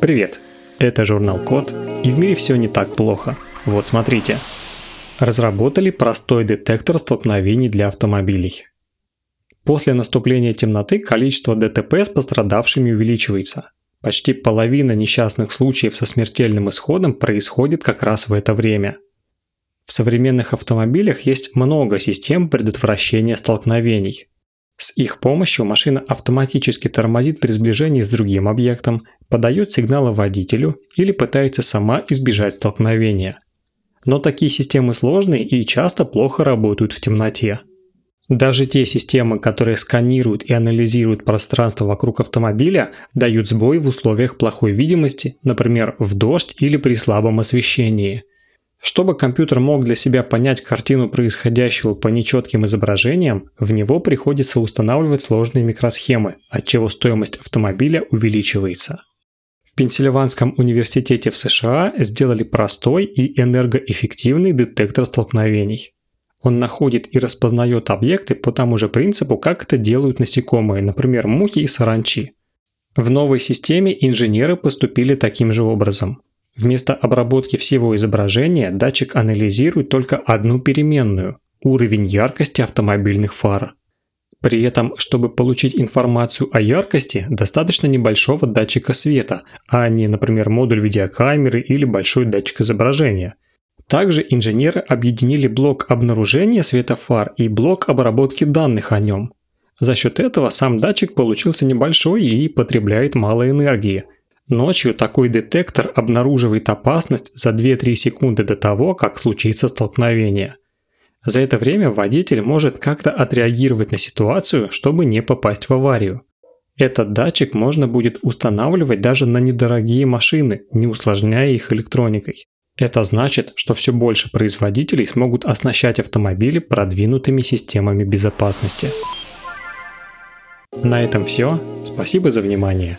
Привет! Это журнал Код, и в мире все не так плохо. Вот смотрите. Разработали простой детектор столкновений для автомобилей. После наступления темноты количество ДТП с пострадавшими увеличивается. Почти половина несчастных случаев со смертельным исходом происходит как раз в это время. В современных автомобилях есть много систем предотвращения столкновений. С их помощью машина автоматически тормозит при сближении с другим объектом, подает сигналы водителю или пытается сама избежать столкновения. Но такие системы сложные и часто плохо работают в темноте. Даже те системы, которые сканируют и анализируют пространство вокруг автомобиля, дают сбой в условиях плохой видимости, например, в дождь или при слабом освещении. Чтобы компьютер мог для себя понять картину происходящего по нечетким изображениям, в него приходится устанавливать сложные микросхемы, отчего стоимость автомобиля увеличивается. В Пенсильванском университете в США сделали простой и энергоэффективный детектор столкновений. Он находит и распознает объекты по тому же принципу, как это делают насекомые, например, мухи и саранчи. В новой системе инженеры поступили таким же образом. Вместо обработки всего изображения датчик анализирует только одну переменную – уровень яркости автомобильных фар. При этом, чтобы получить информацию о яркости, достаточно небольшого датчика света, а не, например, модуль видеокамеры или большой датчик изображения – также инженеры объединили блок обнаружения светофар и блок обработки данных о нем. За счет этого сам датчик получился небольшой и потребляет мало энергии. Ночью такой детектор обнаруживает опасность за 2-3 секунды до того, как случится столкновение. За это время водитель может как-то отреагировать на ситуацию, чтобы не попасть в аварию. Этот датчик можно будет устанавливать даже на недорогие машины, не усложняя их электроникой. Это значит, что все больше производителей смогут оснащать автомобили продвинутыми системами безопасности. На этом все. Спасибо за внимание.